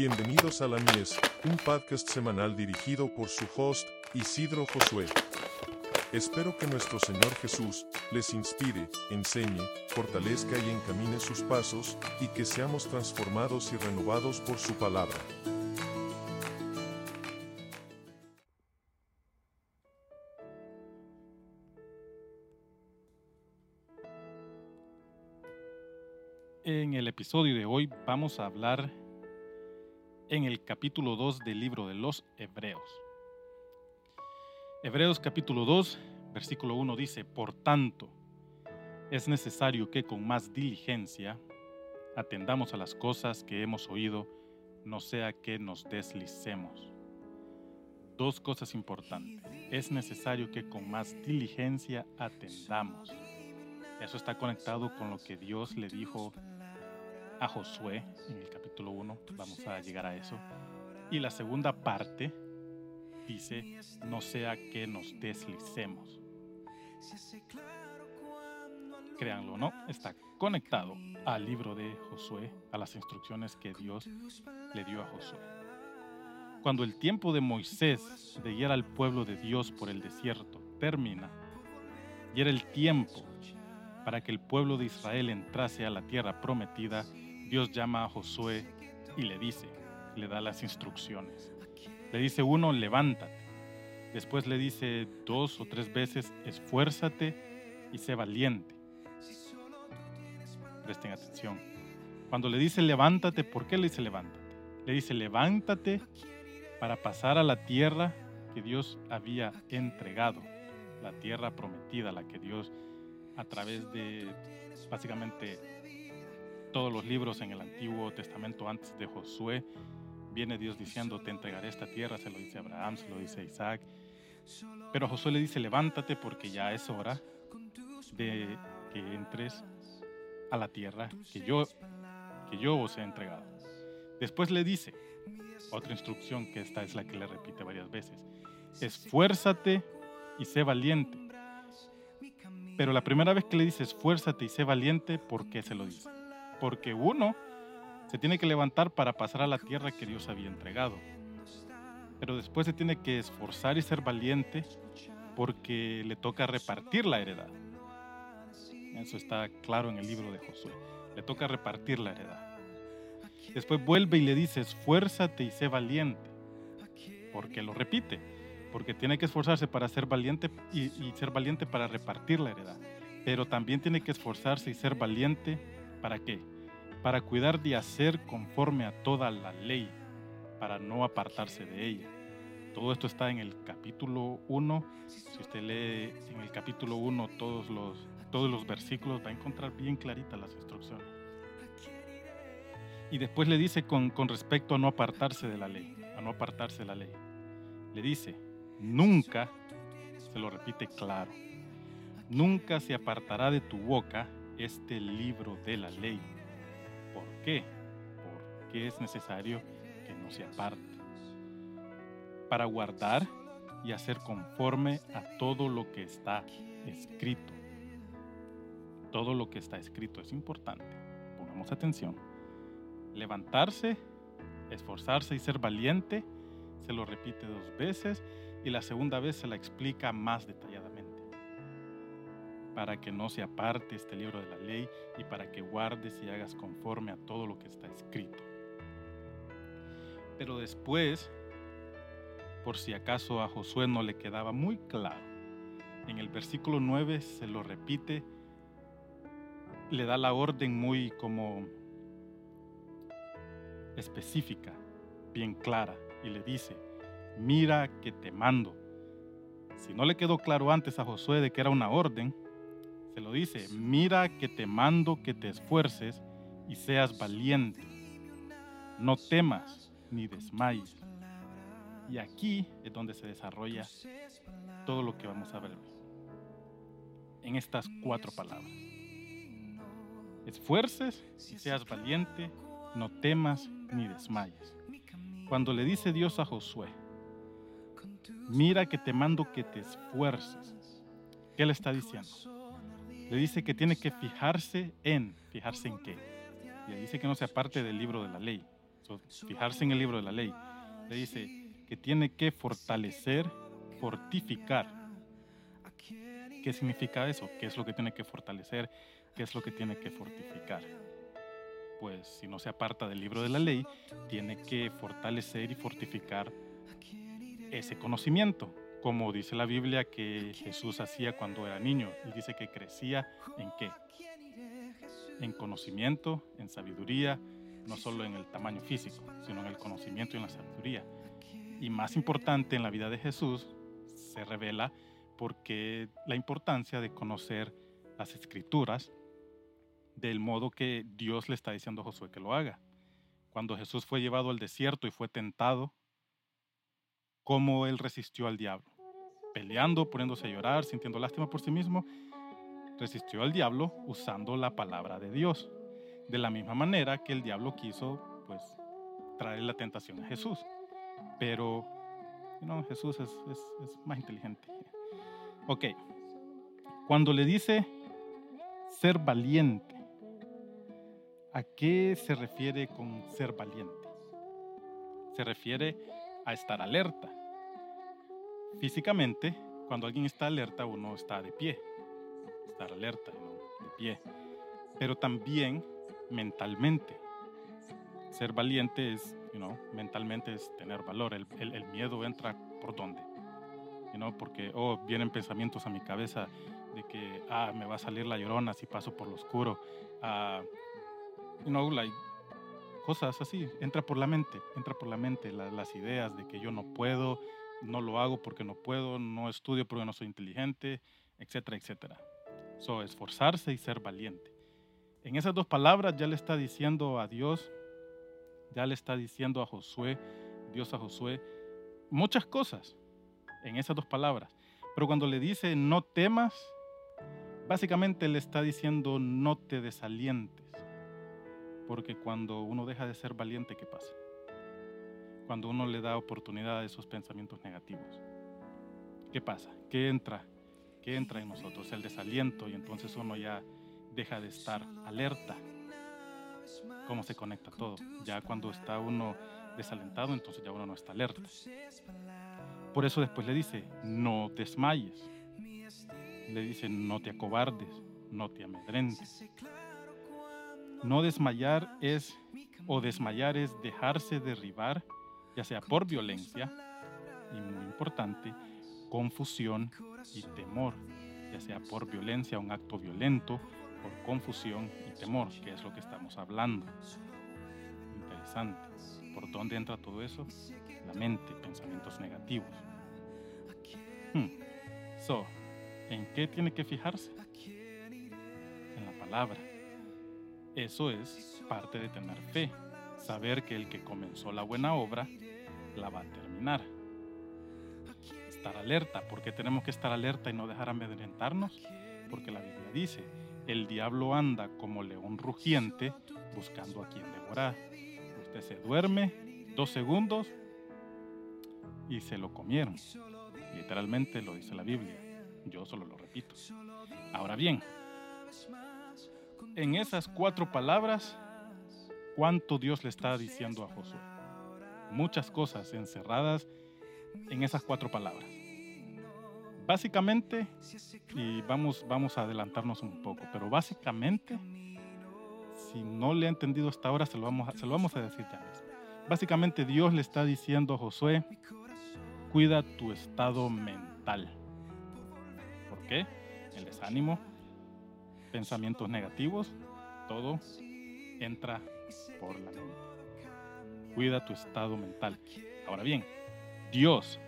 Bienvenidos a La Mies, un podcast semanal dirigido por su host, Isidro Josué. Espero que nuestro Señor Jesús les inspire, enseñe, fortalezca y encamine sus pasos, y que seamos transformados y renovados por su palabra. En el episodio de hoy vamos a hablar en el capítulo 2 del libro de los Hebreos. Hebreos capítulo 2, versículo 1 dice, Por tanto, es necesario que con más diligencia atendamos a las cosas que hemos oído, no sea que nos deslicemos. Dos cosas importantes. Es necesario que con más diligencia atendamos. Eso está conectado con lo que Dios le dijo a Josué en el capítulo 1. Vamos a llegar a eso. Y la segunda parte dice, no sea que nos deslicemos. Créanlo no, está conectado al libro de Josué, a las instrucciones que Dios le dio a Josué. Cuando el tiempo de Moisés de guiar al pueblo de Dios por el desierto termina, y era el tiempo para que el pueblo de Israel entrase a la tierra prometida, Dios llama a Josué y le dice, le da las instrucciones. Le dice uno, levántate. Después le dice dos o tres veces, esfuérzate y sé valiente. Presten atención. Cuando le dice levántate, ¿por qué le dice levántate? Le dice levántate para pasar a la tierra que Dios había entregado, la tierra prometida, la que Dios a través de básicamente todos los libros en el Antiguo Testamento antes de Josué, viene Dios diciendo, te entregaré esta tierra, se lo dice Abraham, se lo dice Isaac. Pero Josué le dice, levántate porque ya es hora de que entres a la tierra que yo, que yo os he entregado. Después le dice, otra instrucción que esta es la que le repite varias veces, esfuérzate y sé valiente. Pero la primera vez que le dice esfuérzate y sé valiente, ¿por qué se lo dice? Porque uno se tiene que levantar para pasar a la tierra que Dios había entregado. Pero después se tiene que esforzar y ser valiente porque le toca repartir la heredad. Eso está claro en el libro de Josué. Le toca repartir la heredad. Después vuelve y le dice, esfuérzate y sé valiente. Porque lo repite. Porque tiene que esforzarse para ser valiente y, ser valiente para repartir la heredad. Pero también tiene que esforzarse y ser valiente ¿Para qué? Para cuidar de hacer conforme a toda la ley, para no apartarse de ella. Todo esto está en el capítulo 1. Si usted lee en el capítulo 1 todos los, todos los versículos, va a encontrar bien claritas las instrucciones. Y después le dice con, con respecto a no apartarse de la ley, a no apartarse de la ley. Le dice, nunca, se lo repite claro, nunca se apartará de tu boca este libro de la ley. ¿Por qué? Porque es necesario que no se aparte. Para guardar y hacer conforme a todo lo que está escrito. Todo lo que está escrito es importante. Pongamos atención. Levantarse, esforzarse y ser valiente, se lo repite dos veces y la segunda vez se la explica más detalladamente para que no se aparte este libro de la ley y para que guardes y hagas conforme a todo lo que está escrito. Pero después, por si acaso a Josué no le quedaba muy claro, en el versículo 9 se lo repite, le da la orden muy como específica, bien clara, y le dice, mira que te mando. Si no le quedó claro antes a Josué de que era una orden, lo dice, mira que te mando que te esfuerces y seas valiente. No temas ni desmayes. Y aquí es donde se desarrolla todo lo que vamos a ver en estas cuatro palabras. Esfuerces y seas valiente, no temas ni desmayes. Cuando le dice Dios a Josué, mira que te mando que te esfuerces, ¿qué le está diciendo? Le dice que tiene que fijarse en, fijarse en qué. Le dice que no sea parte del libro de la ley, fijarse en el libro de la ley. Le dice que tiene que fortalecer, fortificar. ¿Qué significa eso? ¿Qué es lo que tiene que fortalecer? ¿Qué es lo que tiene que fortificar? Pues si no se aparta del libro de la ley, tiene que fortalecer y fortificar ese conocimiento, como dice la Biblia que Jesús hacía cuando era niño. Él dice que crecía en qué? En conocimiento, en sabiduría, no solo en el tamaño físico, sino en el conocimiento y en la sabiduría. Y más importante en la vida de Jesús se revela porque la importancia de conocer las escrituras del modo que Dios le está diciendo a Josué que lo haga. Cuando Jesús fue llevado al desierto y fue tentado, cómo él resistió al diablo. Peleando, poniéndose a llorar, sintiendo lástima por sí mismo, resistió al diablo usando la palabra de Dios. De la misma manera que el diablo quiso, pues, traer la tentación a Jesús. Pero, no, Jesús es, es más inteligente. Ok, cuando le dice ser valiente, ¿a qué se refiere con ser valiente? Se refiere a estar alerta. Físicamente, cuando alguien está alerta, uno está de pie. Estar alerta, de pie. Pero también mentalmente. Ser valiente es, you mentalmente es tener valor. El, miedo entra por dónde. You porque, oh, vienen pensamientos a mi cabeza de que, ah, me va a salir la llorona si paso por lo oscuro. Uh, you know, like, cosas así, entra por la mente, entra por la mente las ideas de que yo no puedo, no lo hago porque no puedo, no estudio porque no soy inteligente, etcétera, etcétera. So, esforzarse y ser valiente. En esas dos palabras ya le está diciendo a Dios, ya le está diciendo a Josué, Dios a Josué, muchas cosas en esas dos palabras. Pero cuando le dice no temas, básicamente le está diciendo no te desalientes. Porque cuando uno deja de ser valiente, ¿qué pasa? Cuando uno le da oportunidad a esos pensamientos negativos. ¿Qué pasa? ¿Qué entra? ¿Qué entra en nosotros? El desaliento y entonces uno ya deja de estar alerta. ¿Cómo se conecta todo? Ya cuando está uno desalentado, entonces ya uno no está alerta. Por eso después le dice, no desmayes. Le dice, no te acobardes, no te amedrentes. No desmayar es, o desmayar es dejarse derribar ya sea por violencia, y muy importante, confusión y temor, ya sea por violencia, un acto violento, por confusión y temor, que es lo que estamos hablando. Interesante. ¿Por dónde entra todo eso? La mente, pensamientos negativos. Hmm. So, ¿en qué tiene que fijarse? En la palabra. Eso es parte de tener fe, saber que el que comenzó la buena obra la va a terminar. Estar alerta, porque tenemos que estar alerta y no dejar amedrentarnos, porque la Biblia dice, el diablo anda como león rugiente buscando a quien devorar. Usted se duerme dos segundos y se lo comieron. Literalmente lo dice la Biblia. Yo solo lo repito. Ahora bien, en esas cuatro palabras, ¿cuánto Dios le está diciendo a Josué? Muchas cosas encerradas en esas cuatro palabras. Básicamente, y vamos, vamos a adelantarnos un poco, pero básicamente, si no le he entendido hasta ahora, se lo vamos a, se lo vamos a decir ya. Básicamente Dios le está diciendo a Josué, cuida tu estado mental. ¿Por qué? El desánimo, pensamientos negativos, todo entra por la mente cuida tu estado mental. Ahora bien, Dios,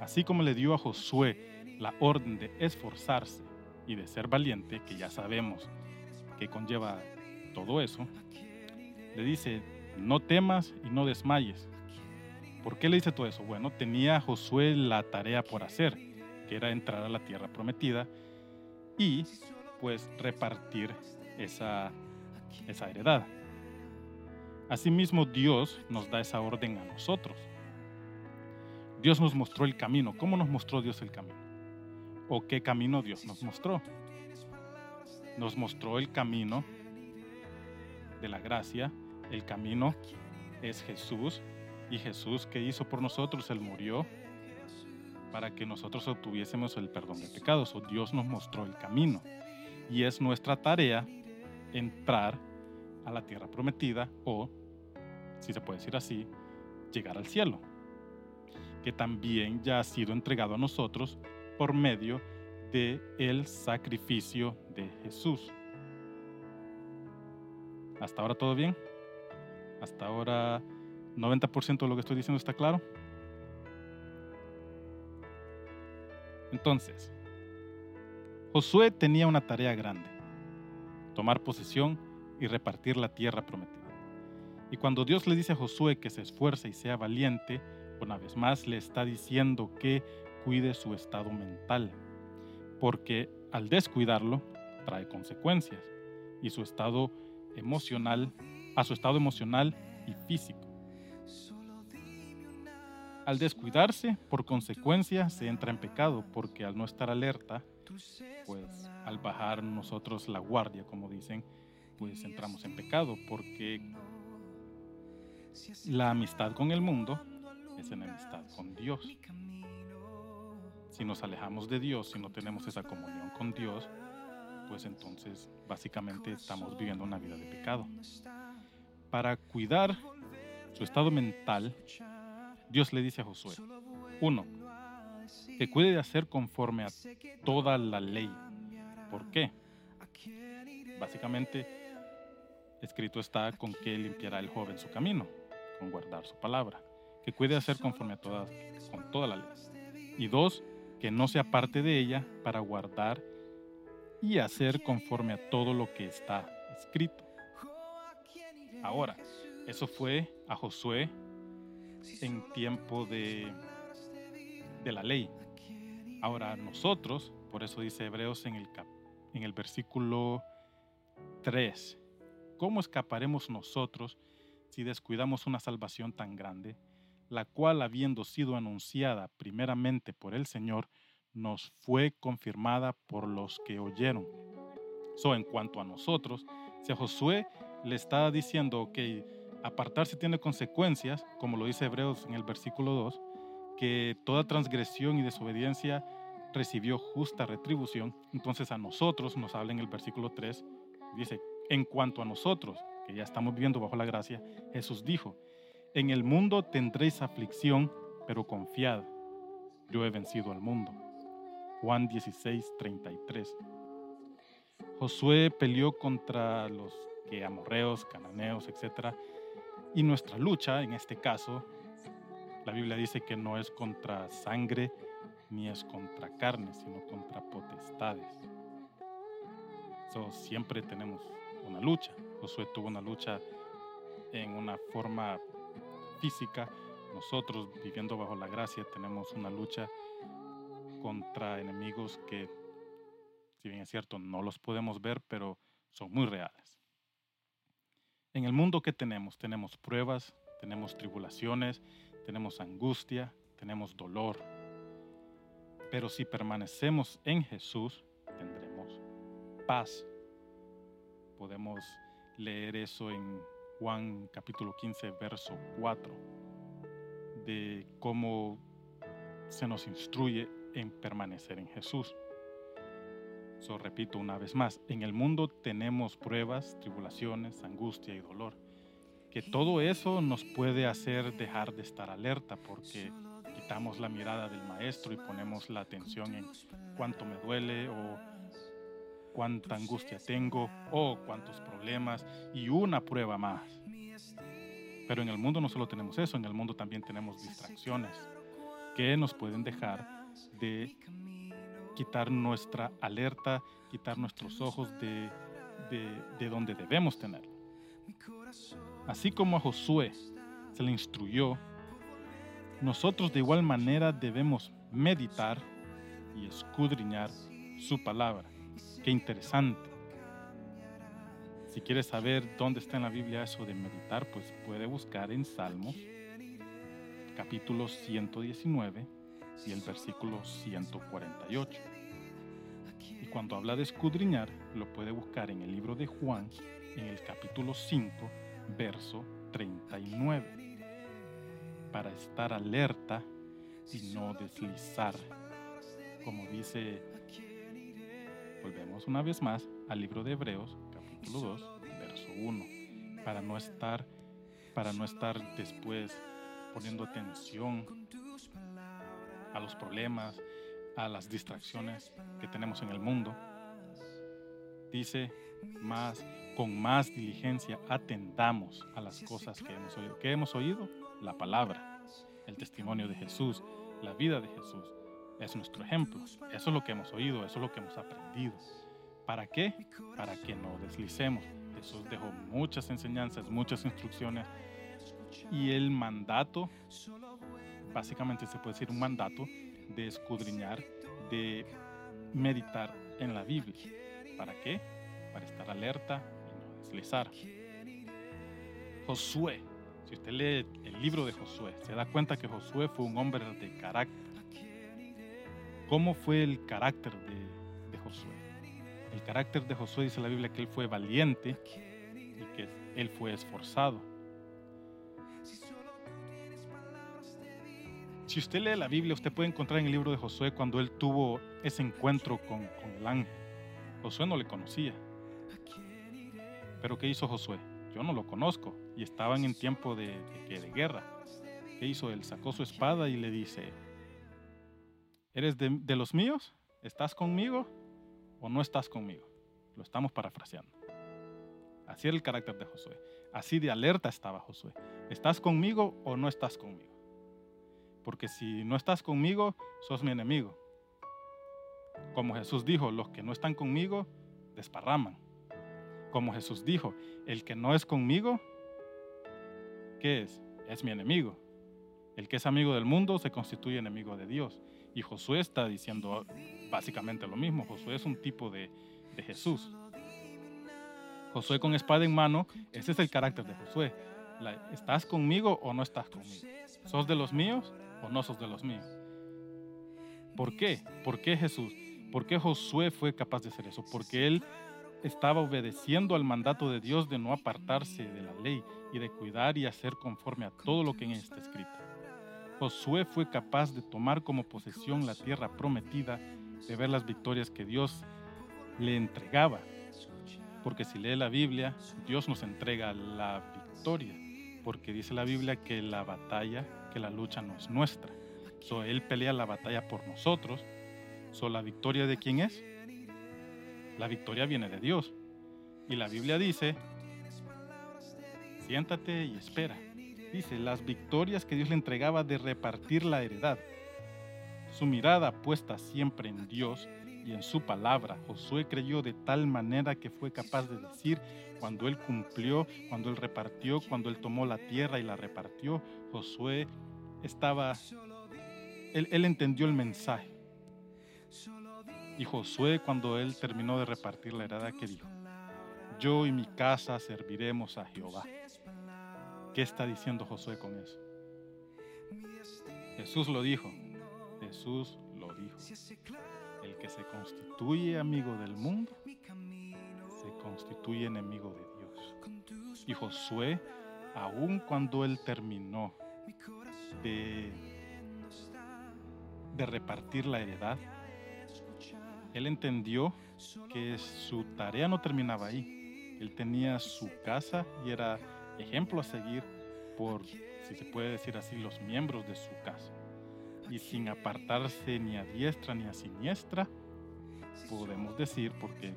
así como le dio a Josué la orden de esforzarse y de ser valiente, que ya sabemos que conlleva todo eso, le dice, no temas y no desmayes. ¿Por qué le dice todo eso? Bueno, tenía Josué la tarea por hacer, que era entrar a la tierra prometida y pues repartir esa, esa heredad. Asimismo, Dios nos da esa orden a nosotros. Dios nos mostró el camino. ¿Cómo nos mostró Dios el camino? ¿O qué camino Dios nos mostró? Nos mostró el camino de la gracia, el camino es Jesús. Y Jesús que hizo por nosotros, Él murió para que nosotros obtuviésemos el perdón de pecados. O Dios nos mostró el camino. Y es nuestra tarea entrar a la tierra prometida o, si se puede decir así, llegar al cielo, que también ya ha sido entregado a nosotros por medio de el sacrificio de Jesús. ¿Hasta ahora todo bien? ¿Hasta ahora 90% de lo que estoy diciendo está claro? Entonces, Josué tenía una tarea grande, tomar posesión y repartir la tierra prometida. Y cuando Dios le dice a Josué que se esfuerce y sea valiente, una vez más le está diciendo que cuide su estado mental, porque al descuidarlo trae consecuencias y su estado emocional, a su estado emocional y físico. Al descuidarse, por consecuencia, se entra en pecado, porque al no estar alerta, pues al bajar nosotros la guardia, como dicen, pues entramos en pecado, porque la amistad con el mundo es enemistad con Dios. Si nos alejamos de Dios, si no tenemos esa comunión con Dios, pues entonces básicamente estamos viviendo una vida de pecado. Para cuidar su estado mental, Dios le dice a Josué, uno, que cuide de hacer conforme a toda la ley. ¿Por qué? Básicamente, escrito está con que limpiará el joven su camino, con guardar su palabra. Que cuide de hacer conforme a toda, con toda la ley. Y dos, que no se aparte de ella para guardar y hacer conforme a todo lo que está escrito. Ahora, eso fue a Josué en tiempo de, de la ley. Ahora nosotros, por eso dice Hebreos en el, en el versículo 3, ¿cómo escaparemos nosotros si descuidamos una salvación tan grande, la cual habiendo sido anunciada primeramente por el Señor, nos fue confirmada por los que oyeron? So, en cuanto a nosotros, si a Josué le está diciendo, que apartarse tiene consecuencias, como lo dice Hebreos en el versículo 2, que toda transgresión y desobediencia recibió justa retribución. Entonces a nosotros, nos habla en el versículo 3, dice, en cuanto a nosotros, que ya estamos viviendo bajo la gracia, Jesús dijo, en el mundo tendréis aflicción, pero confiad, yo he vencido al mundo. Juan 16, 33. Josué peleó contra los amorreos, cananeos, etc. Y nuestra lucha, en este caso, la Biblia dice que no es contra sangre ni es contra carne, sino contra potestades. So, siempre tenemos una lucha. Josué tuvo una lucha en una forma física. Nosotros, viviendo bajo la gracia, tenemos una lucha contra enemigos que, si bien es cierto, no los podemos ver, pero son muy reales. En el mundo que tenemos, tenemos pruebas, tenemos tribulaciones, tenemos angustia, tenemos dolor. Pero si permanecemos en Jesús, tendremos paz. Podemos leer eso en Juan capítulo 15, verso 4, de cómo se nos instruye en permanecer en Jesús. So, repito una vez más, en el mundo tenemos pruebas, tribulaciones, angustia y dolor. Que todo eso nos puede hacer dejar de estar alerta porque quitamos la mirada del maestro y ponemos la atención en cuánto me duele o cuánta angustia tengo o cuántos problemas y una prueba más. Pero en el mundo no solo tenemos eso, en el mundo también tenemos distracciones que nos pueden dejar de quitar nuestra alerta, quitar nuestros ojos de, de, donde debemos tener. Así como a Josué se le instruyó, nosotros de igual manera debemos meditar y escudriñar su palabra. Qué interesante. Si quieres saber dónde está en la Biblia eso de meditar, pues puede buscar en Salmos, capítulo 119, y el versículo 148. Y cuando habla de escudriñar, lo puede buscar en el libro de Juan, en el capítulo 5, verso 39 para estar alerta y no deslizar. Como dice, volvemos una vez más al libro de Hebreos, capítulo 2, verso 1, para no estar, para no estar después poniendo atención a los problemas, a las distracciones que tenemos en el mundo. Dice, más, con más diligencia atendamos a las cosas que hemos oído. ¿Qué hemos oído? La palabra, el testimonio de Jesús, la vida de Jesús. Es nuestro ejemplo. Eso es lo que hemos oído, eso es lo que hemos aprendido. ¿Para qué? Para que no deslicemos. Jesús dejó muchas enseñanzas, muchas instrucciones. Y el mandato, básicamente se puede decir un mandato de escudriñar, de meditar en la Biblia. ¿Para qué? Para estar alerta y no deslizar. Josué, si usted lee el libro de Josué, se da cuenta que Josué fue un hombre de carácter. ¿Cómo fue el carácter de, Josué? El carácter de Josué dice la Biblia que él fue valiente y que él fue esforzado. Si usted lee la Biblia, usted puede encontrar en el libro de Josué cuando él tuvo ese encuentro con, con el ángel. Josué no le conocía. Pero ¿qué hizo Josué? Yo no lo conozco y estaban en tiempo de, de, de guerra. ¿Qué hizo? Él sacó su espada y le dice, ¿eres de, los míos? ¿Estás conmigo o no estás conmigo? Lo estamos parafraseando. Así era el carácter de Josué. Así de alerta estaba Josué. ¿Estás conmigo o no estás conmigo? Porque si no estás conmigo, sos mi enemigo. Como Jesús dijo, los que no están conmigo, desparraman. Como Jesús dijo, el que no es conmigo, ¿qué es? Es mi enemigo. El que es amigo del mundo se constituye enemigo de Dios. Y Josué está diciendo básicamente lo mismo. Josué es un tipo de, Jesús. Josué con espada en mano, ese es el carácter de Josué. ¿Estás conmigo o no estás conmigo? ¿Sos de los míos o no sos de los míos? ¿Por qué? ¿Por qué Jesús? ¿Por qué Josué fue capaz de hacer eso? Porque él estaba obedeciendo al mandato de Dios de no apartarse de la ley y de cuidar y hacer conforme a todo lo que en ella está escrito. Josué fue capaz de tomar como posesión la tierra prometida, de ver las victorias que Dios le entregaba. Porque si lee la Biblia, Dios nos entrega la victoria, porque dice la Biblia que la batalla, que la lucha no es nuestra. So, él pelea la batalla por nosotros. So, ¿La victoria de quién es? La victoria viene de Dios. Y la Biblia dice, siéntate y espera. Dice, las victorias que Dios le entregaba de repartir la heredad. Su mirada puesta siempre en Dios y en su palabra. Josué creyó de tal manera que fue capaz de decir, cuando él cumplió, cuando él repartió, cuando él tomó la tierra y la repartió, Josué estaba, él, entendió el mensaje. Y Josué, cuando él terminó de repartir la heredad, ¿qué dijo? Yo y mi casa serviremos a Jehová. ¿Qué está diciendo Josué con eso? Jesús lo dijo. Jesús lo dijo. El que se constituye amigo del mundo, se constituye enemigo de Dios. Y Josué, aun cuando él terminó de, de repartir la heredad, él entendió que su tarea no terminaba ahí. Él tenía su casa y era ejemplo a seguir por, si se puede decir así, los miembros de su casa. Y sin apartarse ni a diestra ni a siniestra, podemos decir, porque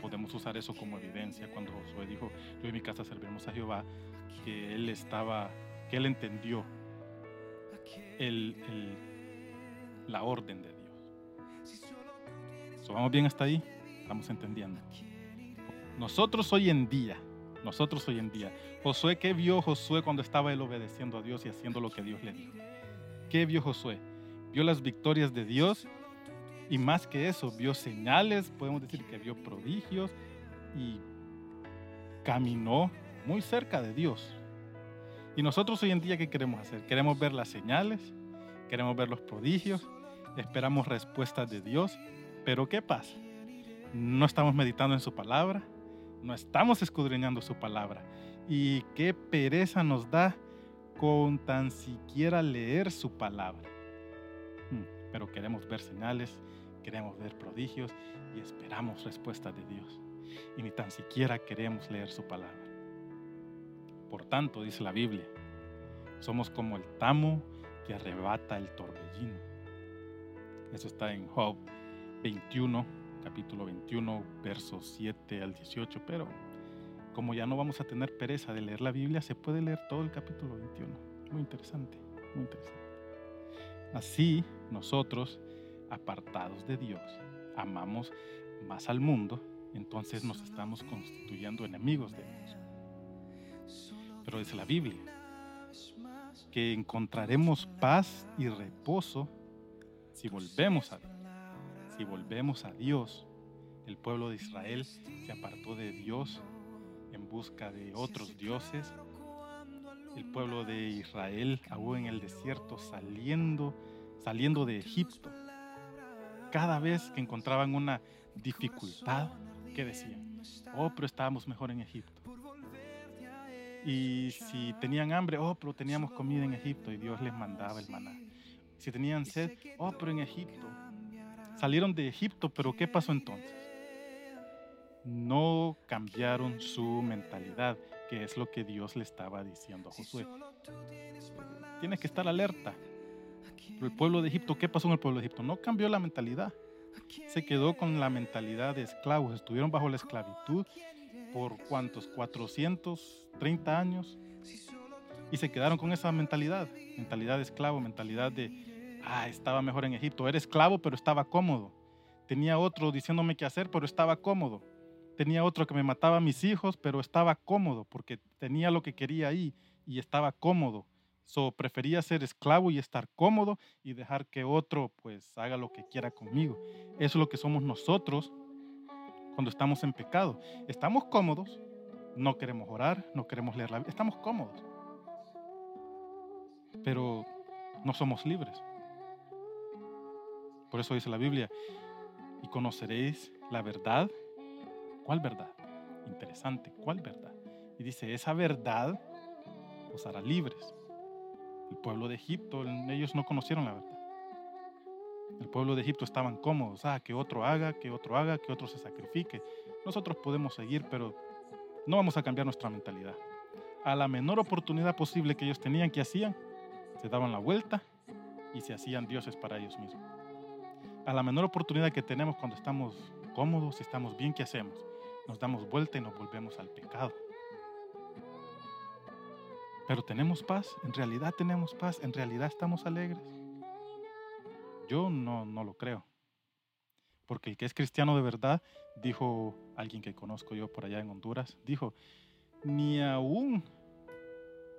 podemos usar eso como evidencia cuando Josué dijo, yo y mi casa serviremos a Jehová, que él estaba, que él entendió el, la orden de Dios. So, ¿Vamos bien hasta ahí? Estamos entendiendo. Nosotros hoy en día, nosotros hoy en día, Josué, ¿qué vio Josué cuando estaba él obedeciendo a Dios y haciendo lo que Dios le dijo? ¿Qué vio Josué? Vio las victorias de Dios y más que eso, vio señales, podemos decir que vio prodigios y caminó muy cerca de Dios. Y nosotros hoy en día, ¿qué queremos hacer? Queremos ver las señales, queremos ver los prodigios, esperamos respuestas de Dios, pero ¿qué pasa? No estamos meditando en su palabra, no estamos escudriñando su palabra. Y qué pereza nos da con tan siquiera leer su palabra. Hmm, pero queremos ver señales, queremos ver prodigios y esperamos respuestas de Dios. Y ni tan siquiera queremos leer su palabra. Por tanto, dice la Biblia, somos como el tamo que arrebata el torbellino. Eso está en Job 21, capítulo 21, versos 7 al 18, pero como ya no vamos a tener pereza de leer la Biblia, se puede leer todo el capítulo 21. Muy interesante, muy interesante. Así nosotros, apartados de Dios, amamos más al mundo, entonces nos estamos constituyendo enemigos de Dios. Pero dice la Biblia que encontraremos paz y reposo si volvemos a Dios. Si volvemos a Dios, el pueblo de Israel se apartó de Dios en busca de otros dioses. El pueblo de Israel aún en el desierto saliendo, saliendo de Egipto. Cada vez que encontraban una dificultad, ¿qué decían? Oh, pero estábamos mejor en Egipto. Y si tenían hambre, oh, pero teníamos comida en Egipto y Dios les mandaba el maná. Si tenían sed, oh, pero en Egipto. Salieron de Egipto, pero ¿qué pasó entonces? no cambiaron su mentalidad, que es lo que Dios le estaba diciendo a Josué. Tienes que estar alerta. el pueblo de Egipto, ¿qué pasó en el pueblo de Egipto? No cambió la mentalidad. Se quedó con la mentalidad de esclavos. Estuvieron bajo la esclavitud por cuántos? 430 años. Y se quedaron con esa mentalidad. Mentalidad de esclavo, mentalidad de, ah, estaba mejor en Egipto. Era esclavo, pero estaba cómodo. Tenía otro diciéndome qué hacer, pero estaba cómodo tenía otro que me mataba a mis hijos, pero estaba cómodo porque tenía lo que quería ahí y estaba cómodo. So, prefería ser esclavo y estar cómodo y dejar que otro pues haga lo que quiera conmigo. Eso es lo que somos nosotros cuando estamos en pecado. Estamos cómodos, no queremos orar, no queremos leer la Biblia, estamos cómodos. Pero no somos libres. Por eso dice la Biblia, y conoceréis la verdad ¿Cuál verdad? Interesante, ¿cuál verdad? Y dice, esa verdad os hará libres. El pueblo de Egipto, ellos no conocieron la verdad. El pueblo de Egipto estaban cómodos, ah, que otro haga, que otro haga, que otro se sacrifique. Nosotros podemos seguir, pero no vamos a cambiar nuestra mentalidad. A la menor oportunidad posible que ellos tenían, que hacían? Se daban la vuelta y se hacían dioses para ellos mismos. A la menor oportunidad que tenemos cuando estamos cómodos estamos bien, ¿qué hacemos? nos damos vuelta y nos volvemos al pecado. Pero tenemos paz, en realidad tenemos paz, en realidad estamos alegres. Yo no, no lo creo. Porque el que es cristiano de verdad, dijo alguien que conozco yo por allá en Honduras, dijo, ni aún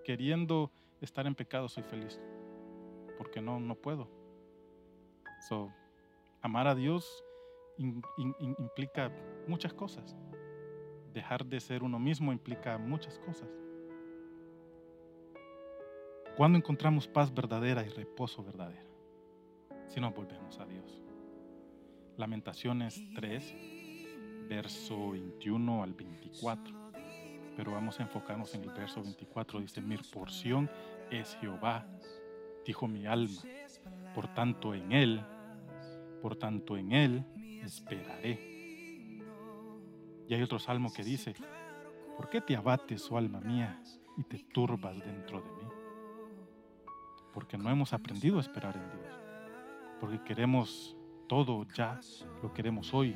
queriendo estar en pecado soy feliz. Porque no, no puedo. So, amar a Dios implica muchas cosas dejar de ser uno mismo implica muchas cosas. Cuando encontramos paz verdadera y reposo verdadero? Si nos volvemos a Dios. Lamentaciones 3, verso 21 al 24. Pero vamos a enfocarnos en el verso 24. Dice, mi porción es Jehová, dijo mi alma. Por tanto en Él, por tanto en Él esperaré. Y hay otro salmo que dice, ¿por qué te abates, oh alma mía, y te turbas dentro de mí? Porque no hemos aprendido a esperar en Dios. Porque queremos todo ya, lo queremos hoy.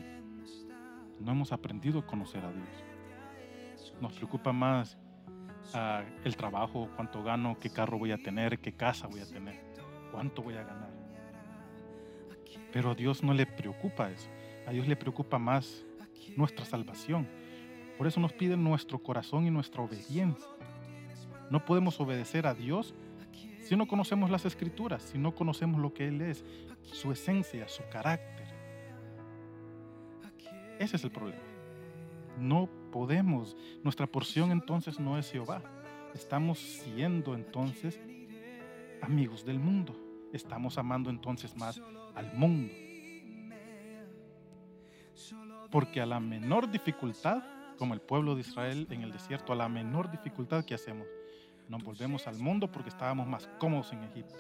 No hemos aprendido a conocer a Dios. Nos preocupa más ah, el trabajo, cuánto gano, qué carro voy a tener, qué casa voy a tener, cuánto voy a ganar. Pero a Dios no le preocupa eso. A Dios le preocupa más nuestra salvación. Por eso nos pide nuestro corazón y nuestra obediencia. No podemos obedecer a Dios si no conocemos las escrituras, si no conocemos lo que Él es, su esencia, su carácter. Ese es el problema. No podemos. Nuestra porción entonces no es Jehová. Estamos siendo entonces amigos del mundo. Estamos amando entonces más al mundo. Porque a la menor dificultad como el pueblo de Israel en el desierto, a la menor dificultad que hacemos. Nos volvemos al mundo porque estábamos más cómodos en Egipto.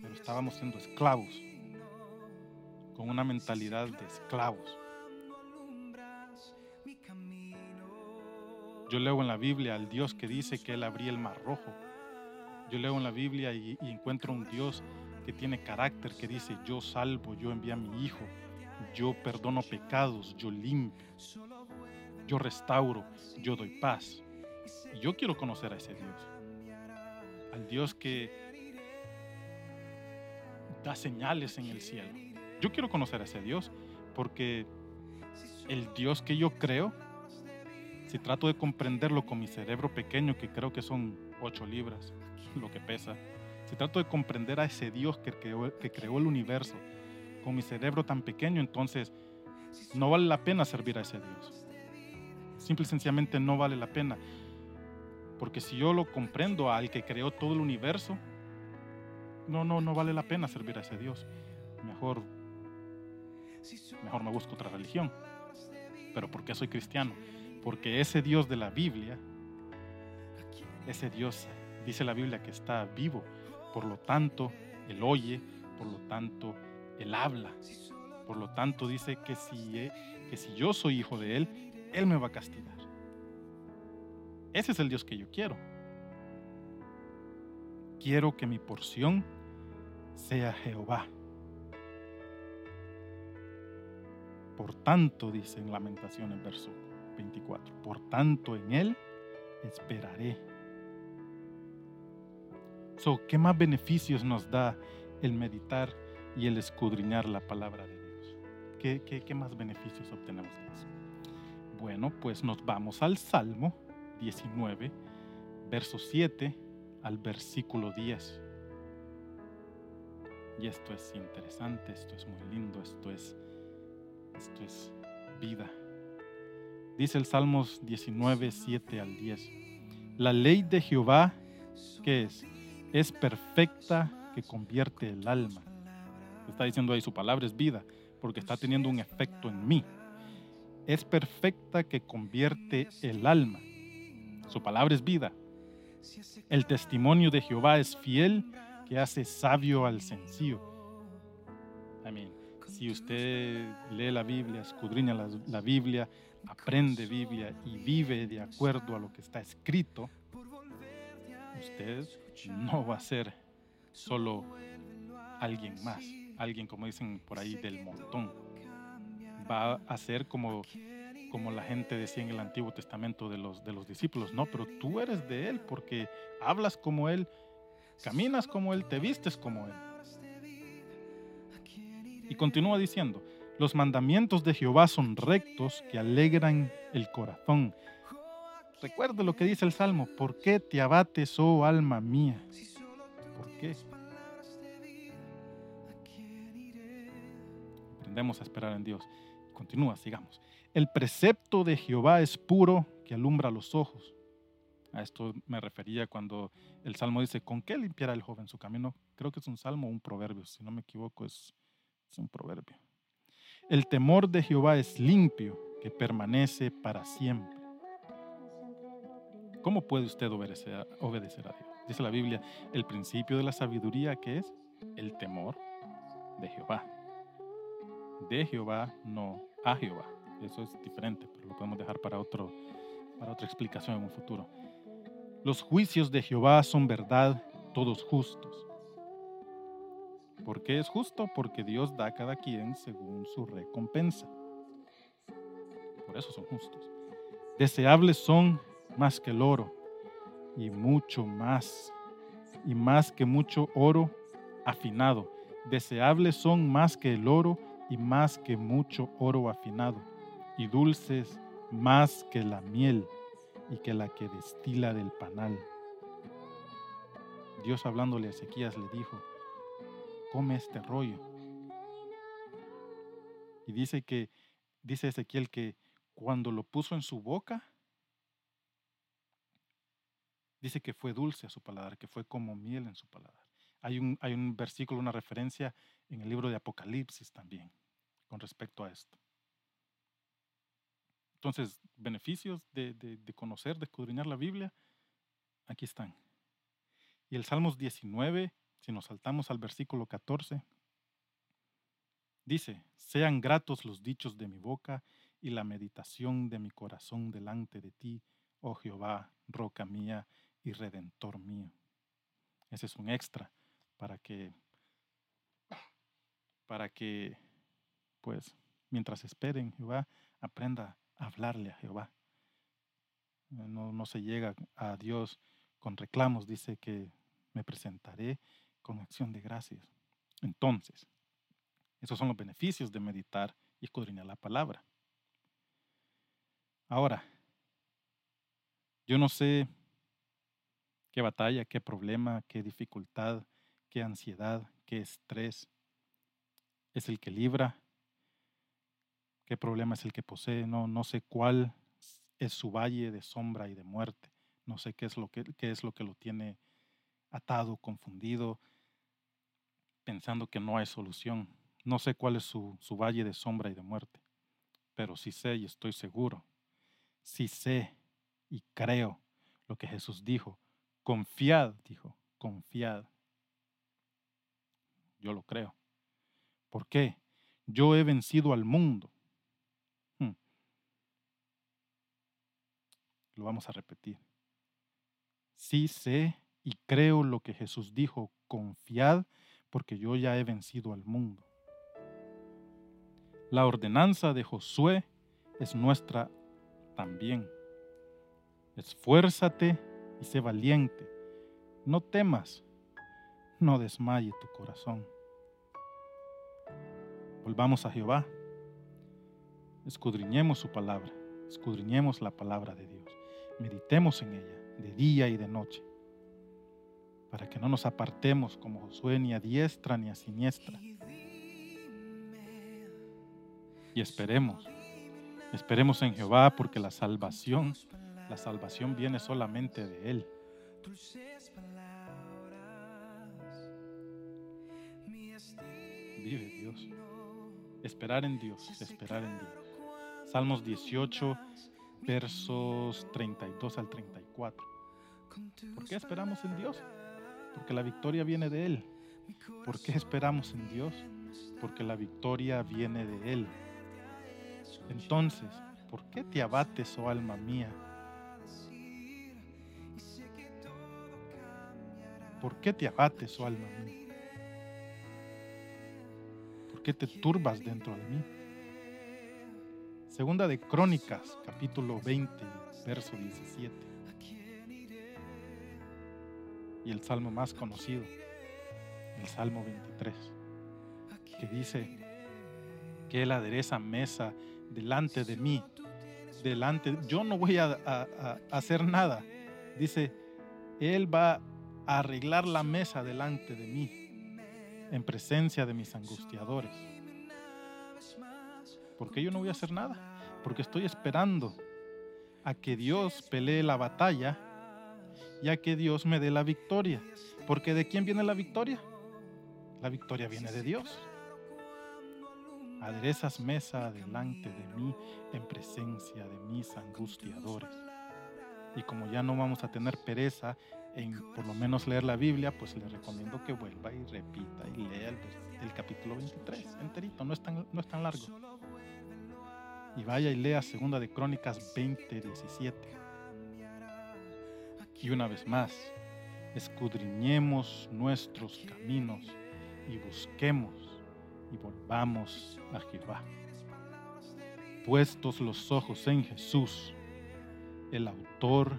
Pero estábamos siendo esclavos, con una mentalidad de esclavos. Yo leo en la Biblia al Dios que dice que Él abría el mar rojo. Yo leo en la Biblia y, y encuentro un Dios que tiene carácter, que dice, yo salvo, yo envío a mi Hijo, yo perdono pecados, yo limpio, yo restauro, yo doy paz. Y yo quiero conocer a ese Dios. Al Dios que da señales en el cielo. Yo quiero conocer a ese Dios porque el Dios que yo creo, si trato de comprenderlo con mi cerebro pequeño, que creo que son 8 libras, lo que pesa, si trato de comprender a ese Dios que creó, que creó el universo con mi cerebro tan pequeño, entonces no vale la pena servir a ese Dios. Simple y sencillamente no vale la pena. Porque si yo lo comprendo al que creó todo el universo, no, no, no vale la pena servir a ese Dios. Mejor, mejor me busco otra religión. Pero ¿por qué soy cristiano? Porque ese Dios de la Biblia, ese Dios, dice la Biblia que está vivo, por lo tanto, Él oye, por lo tanto, Él habla. Por lo tanto, dice que si, eh, que si yo soy hijo de Él, Él me va a castigar. Ese es el Dios que yo quiero. Quiero que mi porción sea Jehová. Por tanto, dice en Lamentaciones, verso 24, por tanto en Él esperaré. So, ¿Qué más beneficios nos da el meditar y el escudriñar la palabra de Dios? ¿Qué, más beneficios obtenemos de eso? Bueno, pues nos vamos al Salmo 19, verso 7 al versículo 10. Y esto es interesante, esto es muy lindo, esto es, esto es vida. Dice el Salmos 19, 7 al 10. La ley de Jehová, ¿qué es? Es perfecta que convierte el alma. Está diciendo ahí su palabra es vida, porque está teniendo un efecto en mí. Es perfecta que convierte el alma. Su palabra es vida. El testimonio de Jehová es fiel que hace sabio al sencillo. Amén. Si usted lee la Biblia, escudriña la, la, Biblia, aprende Biblia y vive de acuerdo a lo que está escrito, usted no va a ser solo alguien más, alguien como dicen por ahí del montón. Va a ser como como la gente decía en el Antiguo Testamento de los, de los discípulos, no, pero tú eres de Él porque hablas como Él, caminas como Él, te vistes como Él. Y continúa diciendo, los mandamientos de Jehová son rectos que alegran el corazón. Recuerda lo que dice el Salmo, ¿por qué te abates, oh alma mía? ¿Por qué? Aprendemos a esperar en Dios. Continúa, sigamos. El precepto de Jehová es puro que alumbra los ojos. A esto me refería cuando el salmo dice, ¿con qué limpiará el joven su camino? Creo que es un salmo o un proverbio, si no me equivoco es, es un proverbio. El temor de Jehová es limpio, que permanece para siempre. ¿Cómo puede usted obedecer, a Dios? Dice la Biblia, el principio de la sabiduría que es el temor de Jehová. De Jehová, no a Jehová. Eso es diferente, pero lo podemos dejar para, otro, para otra explicación en un futuro. Los juicios de Jehová son verdad, todos justos. ¿Por qué es justo? Porque Dios da a cada quien según su recompensa. Por eso son justos. Deseables son más que el oro y mucho más, y más que mucho oro afinado. Deseables son más que el oro y más que mucho oro afinado y dulces más que la miel y que la que destila del panal. Dios hablándole a Ezequías le dijo, come este rollo. Y dice que, dice Ezequiel que cuando lo puso en su boca, dice que fue dulce a su paladar, que fue como miel en su paladar. Hay un, hay un versículo, una referencia en el libro de Apocalipsis también con respecto a esto. Entonces, beneficios de, de conocer, de escudriñar la Biblia, aquí están. Y el Salmos 19, si nos saltamos al versículo 14, dice, sean gratos los dichos de mi boca y la meditación de mi corazón delante de ti, oh Jehová, roca mía y redentor mío. Ese es un extra para que, para que, pues, mientras esperen Jehová, aprenda a hablarle a Jehová. No, no se llega a Dios con reclamos, dice que me presentaré con acción de gracias. Entonces, esos son los beneficios de meditar y escudriñar la palabra. Ahora, yo no sé qué batalla, qué problema, qué dificultad, qué ansiedad, qué estrés es el que libra, qué problema es el que posee, no, no sé cuál es su valle de sombra y de muerte, no sé qué es lo que, qué es lo, que lo tiene atado, confundido, pensando que no hay solución. No sé cuál es su, su valle de sombra y de muerte, pero sí sé y estoy seguro, sí sé y creo lo que Jesús dijo. Confiad, dijo, confiad. Yo lo creo. ¿Por qué? Yo he vencido al mundo. Hmm. Lo vamos a repetir. Sí sé y creo lo que Jesús dijo, confiad porque yo ya he vencido al mundo. La ordenanza de Josué es nuestra también. Esfuérzate y sé valiente. No temas, no desmaye tu corazón. Volvamos a Jehová. Escudriñemos su palabra, escudriñemos la palabra de Dios. Meditemos en ella de día y de noche, para que no nos apartemos como Josué ni a diestra ni a siniestra. Y esperemos, esperemos en Jehová porque la salvación, la salvación viene solamente de Él. Vive Dios. Esperar en Dios, esperar en Dios. Salmos 18, versos 32 al 34. ¿Por qué esperamos en Dios? Porque la victoria viene de Él. ¿Por qué esperamos en Dios? Porque la victoria viene de Él. Entonces, ¿por qué te abates, oh alma mía? ¿Por qué te abates, oh alma mía? ¿Por qué te turbas dentro de mí? Segunda de Crónicas, capítulo 20, verso 17. Y el salmo más conocido, el Salmo 23, que dice que Él adereza mesa delante de mí, delante, yo no voy a, a hacer nada. Dice, Él va arreglar la mesa delante de mí, en presencia de mis angustiadores. Porque yo no voy a hacer nada, porque estoy esperando a que Dios pelee la batalla y a que Dios me dé la victoria. Porque ¿de quién viene la victoria? La victoria viene de Dios. Aderezas mesa delante de mí en presencia de mis angustiadores. Y como ya no vamos a tener pereza en por lo menos leer la Biblia, pues le recomiendo que vuelva y repita y lea el, capítulo 23 enterito, no es tan, no es tan largo. Y vaya y lea Segunda de Crónicas 20, 17. Y una vez más, escudriñemos nuestros caminos y busquemos y volvamos a Jehová. Puestos los ojos en Jesús, el autor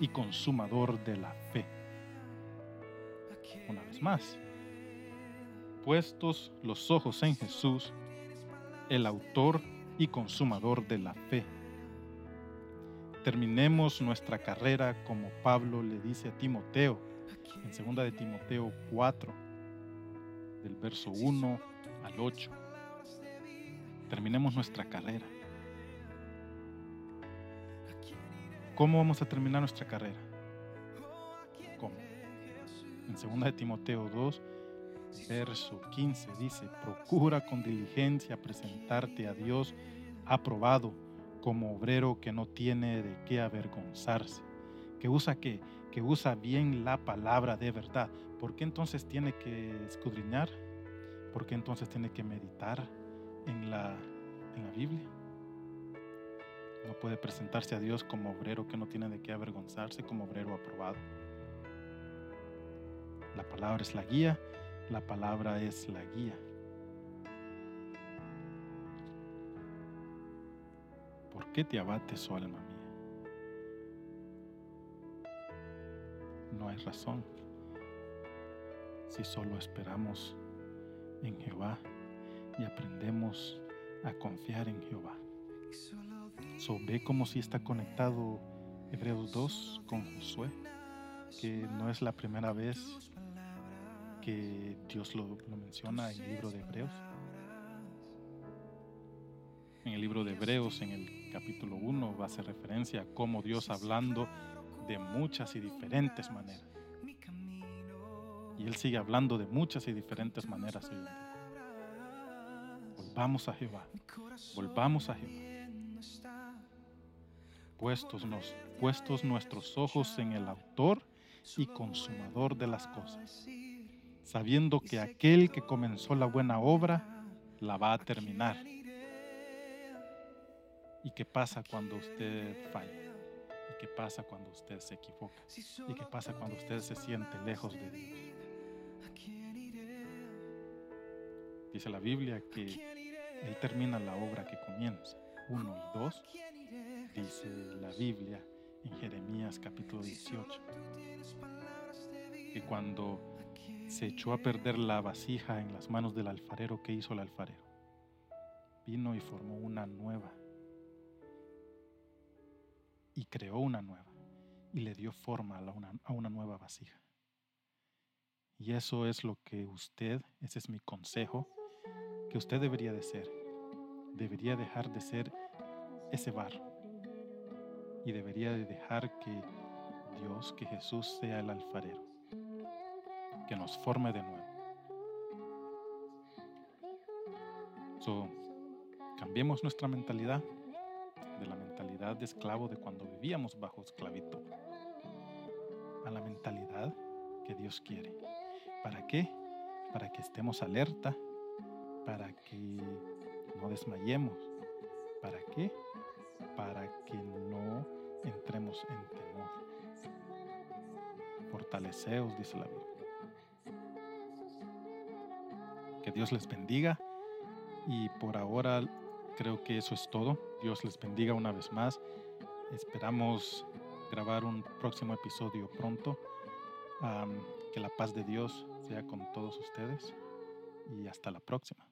y consumador de la fe. Una vez más, puestos los ojos en Jesús, el autor y consumador de la fe. Terminemos nuestra carrera como Pablo le dice a Timoteo en 2 de Timoteo 4, del verso 1 al 8. Terminemos nuestra carrera. ¿Cómo vamos a terminar nuestra carrera? ¿Cómo? En 2 de Timoteo 2, verso 15 dice, procura con diligencia presentarte a Dios aprobado como obrero que no tiene de qué avergonzarse, que usa que, que usa bien la palabra de verdad. ¿Por qué entonces tiene que escudriñar? ¿Por qué entonces tiene que meditar en la, en la Biblia? No puede presentarse a Dios como obrero que no tiene de qué avergonzarse, como obrero aprobado. La palabra es la guía, la palabra es la guía. ¿Por qué te abates, oh alma mía? No hay razón si solo esperamos en Jehová y aprendemos a confiar en Jehová. So, ve como si está conectado Hebreos 2 con Josué, que no es la primera vez que Dios lo, lo menciona en el libro de Hebreos. En el libro de Hebreos, en el capítulo 1, va a hacer referencia a cómo Dios hablando de muchas y diferentes maneras. Y Él sigue hablando de muchas y diferentes maneras. Volvamos a Jehová. Volvamos a Jehová. Puestos, nos, puestos nuestros ojos en el autor y consumador de las cosas, sabiendo que aquel que comenzó la buena obra la va a terminar. ¿Y qué pasa cuando usted falla? ¿Y qué pasa cuando usted se equivoca? ¿Y qué pasa cuando usted se siente lejos de Dios? Dice la Biblia que Él termina la obra que comienza. Uno y dos, dice la Biblia en Jeremías capítulo 18, que cuando se echó a perder la vasija en las manos del alfarero, ¿qué hizo el alfarero? Vino y formó una nueva y creó una nueva y le dio forma a una, a una nueva vasija. Y eso es lo que usted, ese es mi consejo, que usted debería de ser. Debería dejar de ser ese barro. Y debería de dejar que Dios, que Jesús sea el alfarero. Que nos forme de nuevo. So, cambiemos nuestra mentalidad de la mentalidad de esclavo de cuando vivíamos bajo esclavitud a la mentalidad que Dios quiere. ¿Para qué? Para que estemos alerta, para que no desmayemos. ¿Para qué? Para que no entremos en temor. Fortaleceos, dice la Biblia. Que Dios les bendiga y por ahora creo que eso es todo. Dios les bendiga una vez más. Esperamos grabar un próximo episodio pronto. Que la paz de Dios sea con todos ustedes y hasta la próxima.